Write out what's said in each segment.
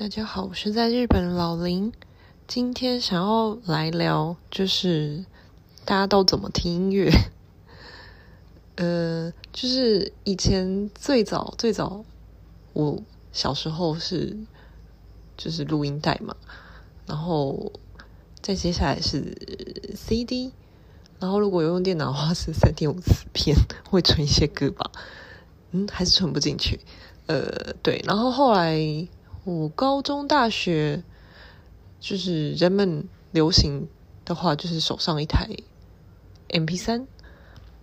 大家好，我是在日本的老林。今天想要来聊，就是大家都怎么听音乐。呃，就是以前最早最早，我小时候是就是录音带嘛，然后再接下来是 CD，然后如果用电脑的话是三点五磁片，会存一些歌吧。嗯，还是存不进去。呃，对，然后后来。我高中、大学，就是人们流行的话，就是手上一台 MP3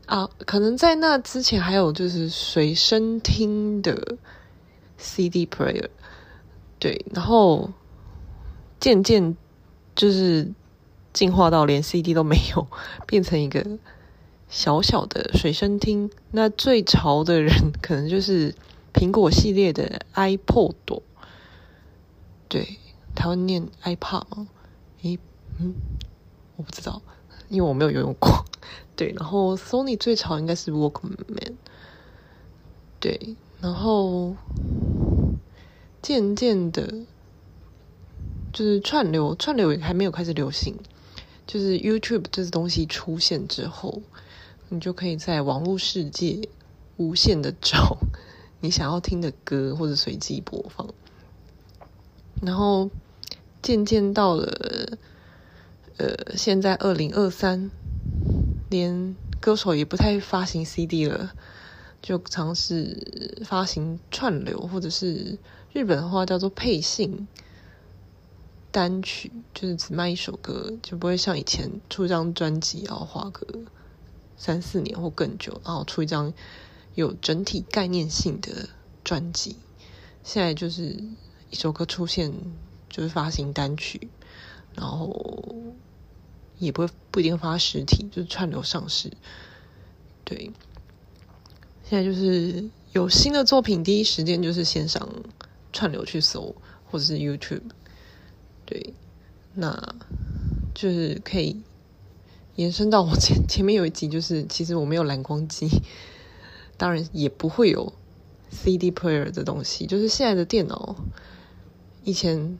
啊，可能在那之前还有就是随身听的 CD player，对，然后渐渐就是进化到连 CD 都没有，变成一个小小的随身听。那最潮的人，可能就是苹果系列的 iPod。对，台湾念 iPod 吗？诶，嗯，我不知道，因为我没有游泳过。对，然后 Sony 最潮应该是 Walkman。对，然后渐渐的，就是串流，串流也还没有开始流行。就是 YouTube 这东西出现之后，你就可以在网络世界无限的找 你想要听的歌，或者随机播放。然后渐渐到了，呃，现在二零二三，连歌手也不太发行 CD 了，就尝试发行串流，或者是日本的话叫做配信单曲，就是只卖一首歌，就不会像以前出一张专辑要花个三四年或更久，然后出一张有整体概念性的专辑。现在就是。一首歌出现就是发行单曲，然后也不会不一定发实体，就是串流上市。对，现在就是有新的作品，第一时间就是先上串流去搜，或者是 YouTube。对，那就是可以延伸到我前 前面有一集，就是其实我没有蓝光机，当然也不会有 CD player 的东西，就是现在的电脑。以前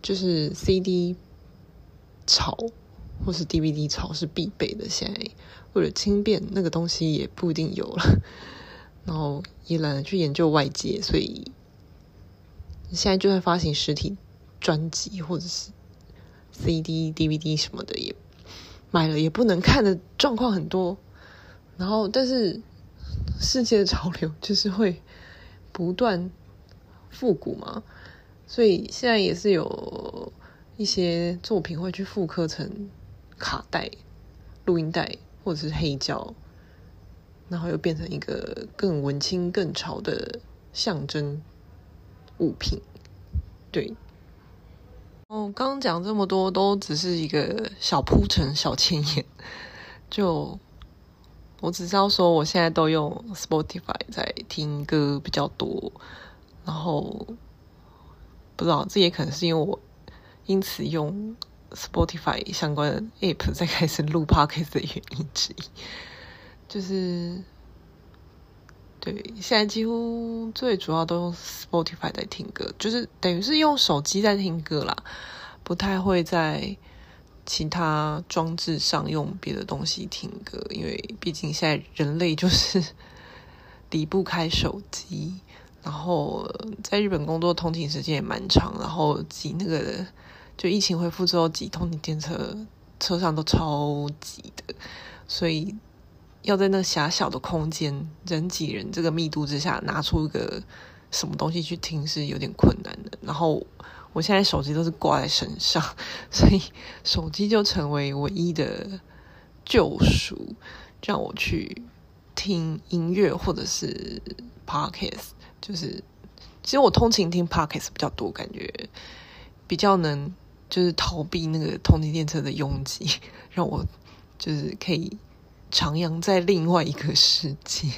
就是 CD 潮或是 DVD 潮是必备的，现在为了轻便，那个东西也不一定有了。然后也懒得去研究外界，所以现在就算发行实体专辑或者是 CD、DVD 什么的，也买了也不能看的状况很多。然后，但是世界的潮流就是会不断复古嘛。所以现在也是有一些作品会去复刻成卡带、录音带或者是黑胶，然后又变成一个更文青、更潮的象征物品。对，哦，刚刚讲这么多都只是一个小铺陈、小前言。就我只知道说，我现在都用 Spotify 在听歌比较多，然后。不知道，这也可能是因为我因此用 Spotify 相关的 App 在开始录 Podcast 的原因之一。就是，对，现在几乎最主要都用 Spotify 在听歌，就是等于是用手机在听歌啦，不太会在其他装置上用别的东西听歌，因为毕竟现在人类就是离不开手机。然后在日本工作，通勤时间也蛮长，然后挤那个，就疫情恢复之后挤通勤电车，车上都超挤的，所以要在那狭小的空间，人挤人这个密度之下，拿出一个什么东西去听是有点困难的。然后我现在手机都是挂在身上，所以手机就成为唯一的救赎，让我去听音乐或者是 Podcast。就是，其实我通勤听 Podcast 比较多，感觉比较能就是逃避那个通勤电车的拥挤，让我就是可以徜徉在另外一个世界。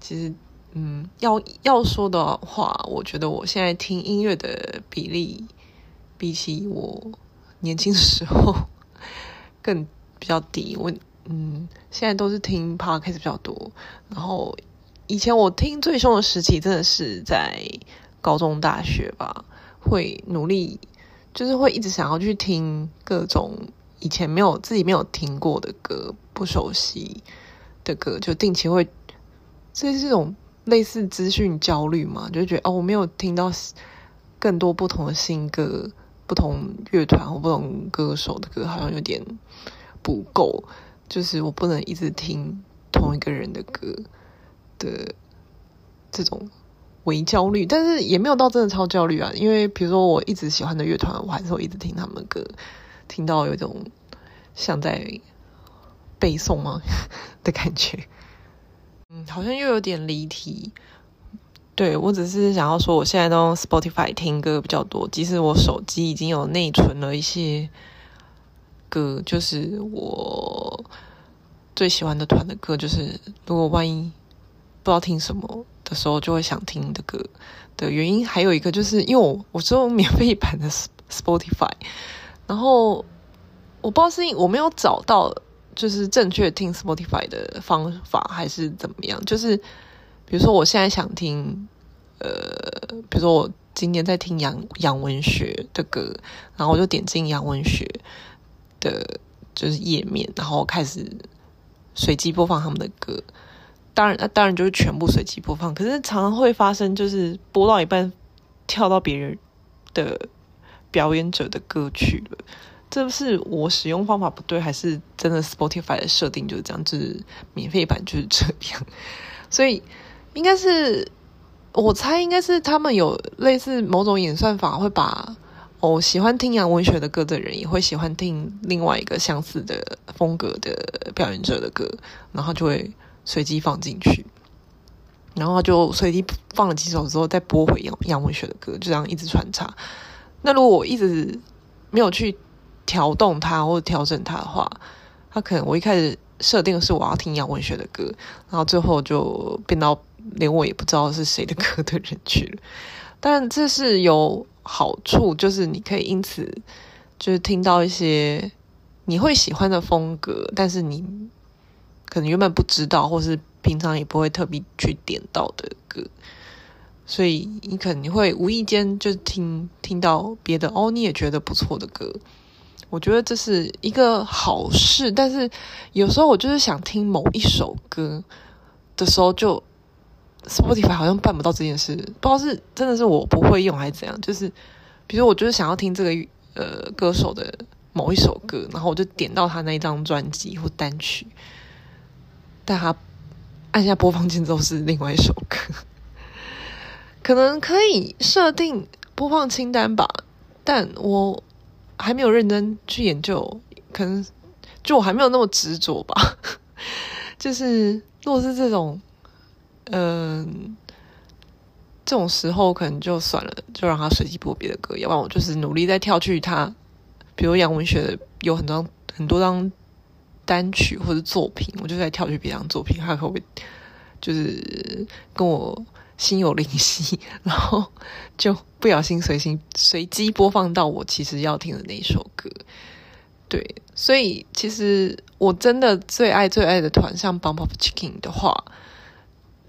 其实，嗯，要要说的话，我觉得我现在听音乐的比例，比起我年轻的时候 更比较低。我嗯，现在都是听 Podcast 比较多，然后。以前我听最凶的时期，真的是在高中、大学吧，会努力，就是会一直想要去听各种以前没有自己没有听过的歌，不熟悉的歌，就定期会，这是这种类似资讯焦虑嘛，就觉得哦，我没有听到更多不同的新歌，不同乐团或不同歌手的歌，好像有点不够，就是我不能一直听同一个人的歌。的这种。微焦虑，但是也没有到真的超焦虑啊。因为比如说，我一直喜欢的乐团，我还是会一直听他们歌，听到有一种像在背诵吗的感觉。嗯，好像又有点离题。对，我只是想要说，我现在都用 Spotify 听歌比较多。即使我手机已经有内存了一些歌，就是我最喜欢的团的歌，就是如果万一不知道听什么。的时候就会想听的歌的原因，还有一个就是因为我我只有免费版的 Spotify，然后我不知道是因我没有找到就是正确听 Spotify 的方法还是怎么样，就是比如说我现在想听呃，比如说我今天在听杨杨文学的歌，然后我就点进杨文学的就是页面，然后开始随机播放他们的歌。当然，那当然就是全部随机播放。可是常常会发生，就是播到一半跳到别人的表演者的歌曲了。这是我使用方法不对，还是真的 Spotify 的设定就是这样？就是免费版就是这样。所以应该是我猜，应该是他们有类似某种演算法，会把哦喜欢听杨文学的歌的人，也会喜欢听另外一个相似的风格的表演者的歌，然后就会。随机放进去，然后就随机放了几首之后，再播回杨杨文学的歌，就这样一直穿插。那如果我一直没有去调动它或者调整它的话，它可能我一开始设定是我要听杨文学的歌，然后最后就变到连我也不知道是谁的歌的人去了。但这是有好处，就是你可以因此就是听到一些你会喜欢的风格，但是你。可能原本不知道，或是平常也不会特别去点到的歌，所以你可能会无意间就听听到别的哦，你也觉得不错的歌。我觉得这是一个好事，但是有时候我就是想听某一首歌的时候就，就 Spotify 好像办不到这件事，不知道是真的是我不会用还是怎样。就是比如我就是想要听这个呃歌手的某一首歌，然后我就点到他那一张专辑或单曲。但他按下播放键之后是另外一首歌，可能可以设定播放清单吧，但我还没有认真去研究，可能就我还没有那么执着吧。就是如果是这种，嗯、这种时候可能就算了，就让他随机播别的歌，要不然我就是努力再跳去他，比如杨文学有很多很多张。单曲或者作品，我就在跳去别张作品，他会不会就是跟我心有灵犀，然后就不小心随心随机播放到我其实要听的那一首歌。对，所以其实我真的最爱最爱的团，像 Bump of Chicken 的话，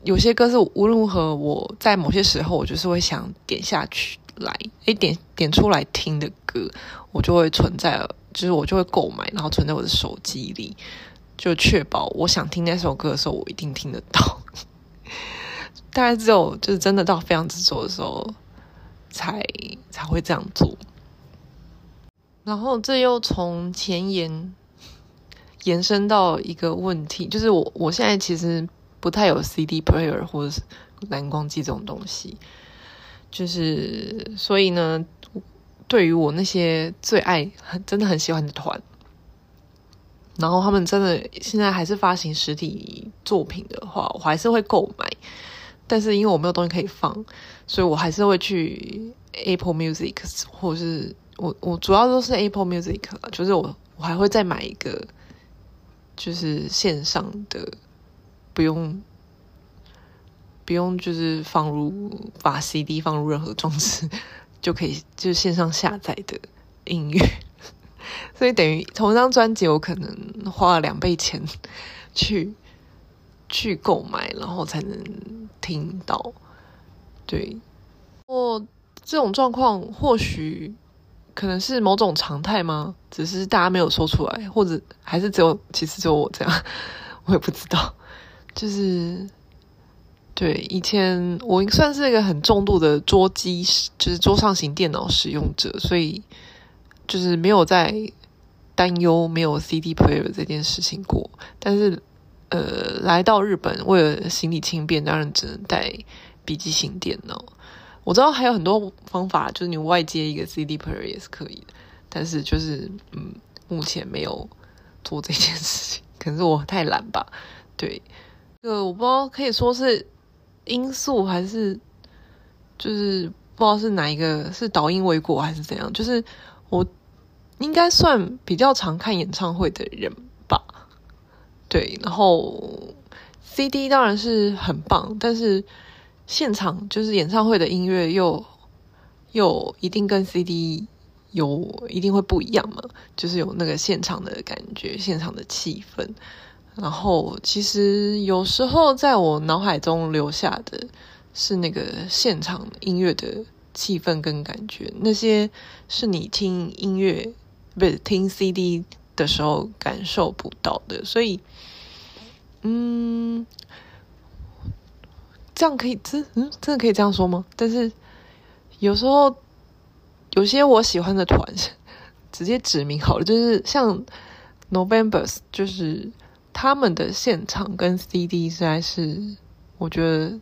有些歌是无论如何我在某些时候我就是会想点下去来，诶，点点出来听的歌，我就会存在了。就是我就会购买，然后存在我的手机里，就确保我想听那首歌的时候，我一定听得到。大概只有就是真的到非常执着的时候，才才会这样做。然后这又从前言延伸到一个问题，就是我我现在其实不太有 CD player 或者是蓝光机这种东西，就是所以呢。对于我那些最爱、很真的很喜欢的团，然后他们真的现在还是发行实体作品的话，我还是会购买。但是因为我没有东西可以放，所以我还是会去 Apple Music，或者是我我主要都是 Apple Music，就是我我还会再买一个，就是线上的，不用不用就是放入把 CD 放入任何装置。就可以就是线上下载的音乐，所以等于同一张专辑，我可能花了两倍钱去去购买，然后才能听到。对，我这种状况或许可能是某种常态吗？只是大家没有说出来，或者还是只有其实只有我这样，我也不知道。就是对以前我算是一个很重度的桌机，就是桌上型电脑使用者，所以就是没有在担忧没有 CD player 这件事情过。但是呃，来到日本为了行李轻便，当然只能带笔记型电脑。我知道还有很多方法，就是你外接一个 CD player 也是可以的，但是就是嗯，目前没有做这件事情，可能是我太懒吧。对，这个我不知道可以说是因素还是就是不知道是哪一个是导因为果还是怎样，就是我应该算比较常看演唱会的人吧。对，然后 CD 当然是很棒，但是。现场就是演唱会的音乐，又又一定跟 CD 有一定会不一样嘛？就是有那个现场的感觉，现场的气氛。然后其实有时候在我脑海中留下的是那个现场音乐的气氛跟感觉，那些是你听音乐不是听 CD 的时候感受不到的。所以，嗯。这样可以，真嗯，真的可以这样说吗？但是有时候有些我喜欢的团，直接指名好了，就是像 Novembers，就是他们的现场跟 CD 实在是我觉得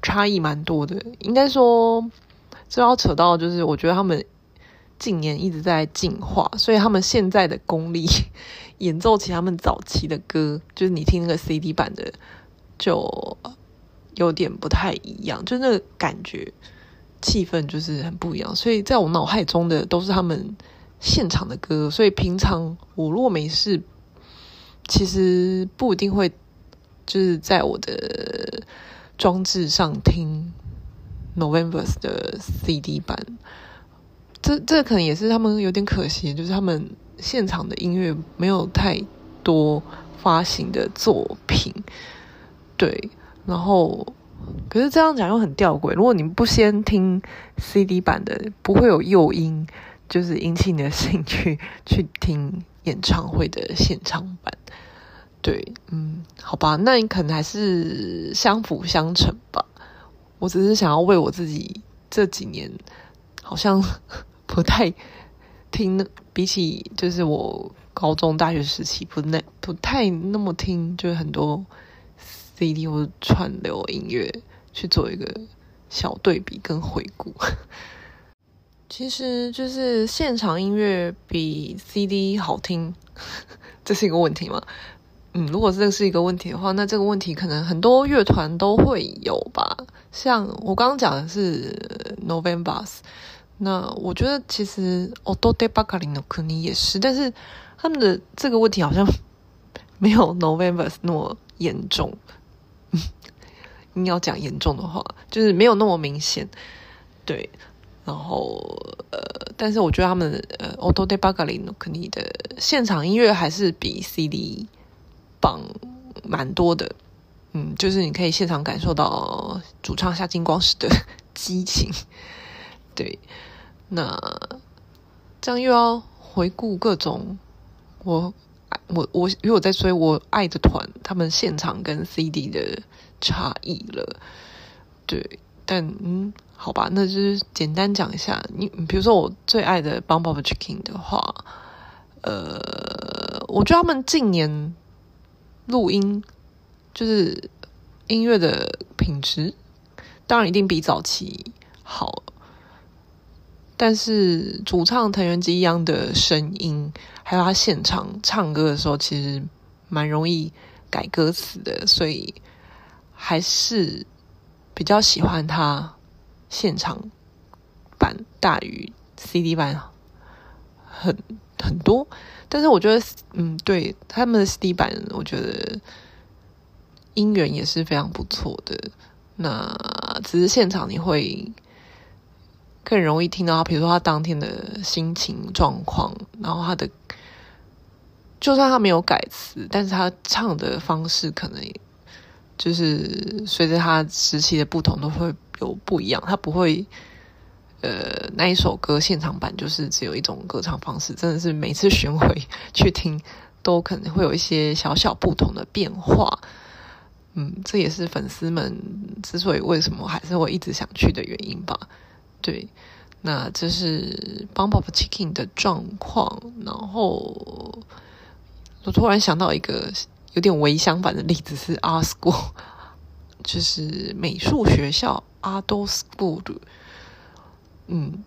差异蛮多的。应该说，这要扯到就是我觉得他们近年一直在进化，所以他们现在的功力演奏起他们早期的歌，就是你听那个 CD 版的就。有点不太一样，就那个感觉、气氛就是很不一样。所以在我脑海中的都是他们现场的歌，所以平常我如果没事，其实不一定会就是在我的装置上听 Novembers 的 CD 版。这这可能也是他们有点可惜，就是他们现场的音乐没有太多发行的作品，对。然后，可是这样讲又很吊诡。如果你不先听 CD 版的，不会有诱因，就是引起你的兴趣去听演唱会的现场版。对，嗯，好吧，那你可能还是相辅相成吧。我只是想要为我自己这几年好像 不太听，比起就是我高中、大学时期不那不太那么听，就是很多。CD 或者串流音乐去做一个小对比跟回顾，其实就是现场音乐比 CD 好听，这是一个问题吗？嗯，如果这是一个问题的话，那这个问题可能很多乐团都会有吧。像我刚刚讲的是 November，那我觉得其实 Odete Bakari no Kuni 也是，但是他们的这个问题好像没有 November 那么严重。硬要讲严重的话，就是没有那么明显，对。然后呃，但是我觉得他们呃，Odete Bakari no Kuni 的现场音乐还是比 CD 棒蛮多的。嗯，就是你可以现场感受到主唱夏金光时的激情。对，那这样又要回顾各种我。我我因为我在追我爱的团，他们现场跟 CD 的差异了，对，但嗯，好吧，那就是简单讲一下。你比如说我最爱的 Bump of Chicken 的话，呃，我觉得他们近年录音就是音乐的品质，当然一定比早期好。但是主唱藤原纪一郎的声音，还有他现场唱歌的时候，其实蛮容易改歌词的，所以还是比较喜欢他现场版大于 CD 版很很多。但是我觉得，嗯，对，他们的 CD 版，我觉得音源也是非常不错的。那只是现场你会。更容易听到他，比如说他当天的心情状况，然后他的，就算他没有改词，但是他唱的方式可能就是随着他时期的不同都会有不一样，他不会呃，那一首歌现场版就是只有一种歌唱方式，真的是每次巡回去听，都可能会有一些小小不同的变化。嗯，这也是粉丝们之所以为什么还是会一直想去的原因吧。对，那这是 Bump of Chicken 的状况。然后我突然想到一个有点微相反的例子，是 Art School，就是美术学校 Art School。嗯，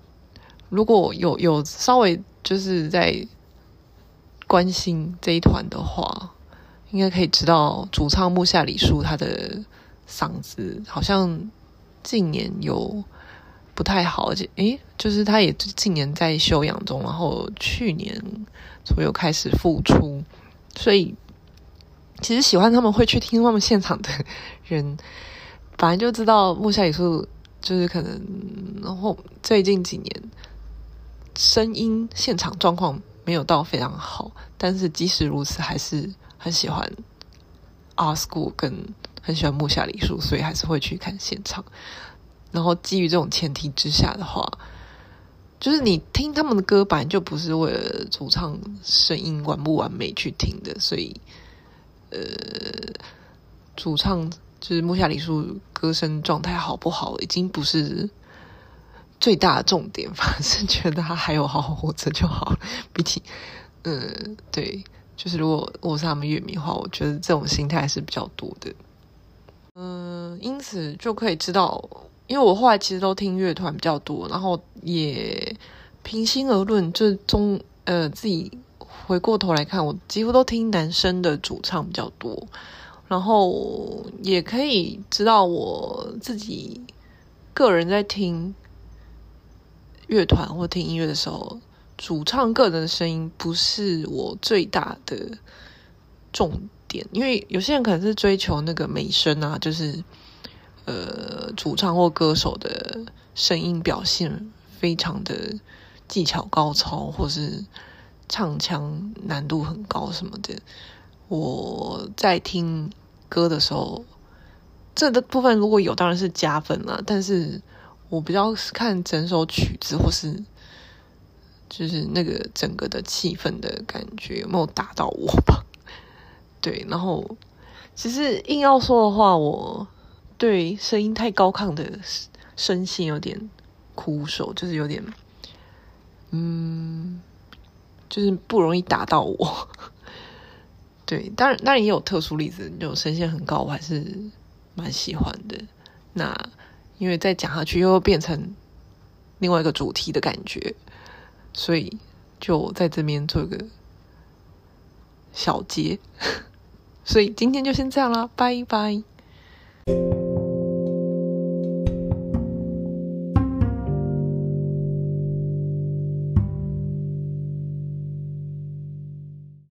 如果有有稍微就是在关心这一团的话，应该可以知道主唱木下李树他的嗓子好像近年有不太好，而且诶，就是他也近年在休养中，然后去年左右开始复出，所以其实喜欢他们会去听他们现场的人，反正就知道木下李树。就是可能，然后最近几年声音现场状况没有到非常好，但是即使如此，还是很喜欢 a r School，跟很喜欢木下李树，所以还是会去看现场。然后基于这种前提之下的话，就是你听他们的歌，本来就不是为了主唱声音完不完美去听的，所以呃，主唱。就是木下李树歌声状态好不好，已经不是最大的重点。反正觉得他还有好好活着就好了。比起，嗯，对，就是如果我是他们乐迷的话，我觉得这种心态是比较多的。嗯，因此就可以知道，因为我后来其实都听乐团比较多，然后也平心而论，就中呃自己回过头来看，我几乎都听男生的主唱比较多。然后也可以知道我自己个人在听乐团或听音乐的时候，主唱个人的声音不是我最大的重点，因为有些人可能是追求那个美声啊，就是呃主唱或歌手的声音表现非常的技巧高超，或是唱腔难度很高什么的。我在听。歌的时候，这的部分如果有当然是加分了，但是我比较是看整首曲子或是就是那个整个的气氛的感觉有没有打到我吧。对，然后其实硬要说的话，我对声音太高亢的声线有点苦手，就是有点嗯，就是不容易打到我。对，当然，当然也有特殊例子，就声线很高，我还是蛮喜欢的。那因为再讲下去又变成另外一个主题的感觉，所以就在这边做一个小结。所以今天就先这样啦，拜拜。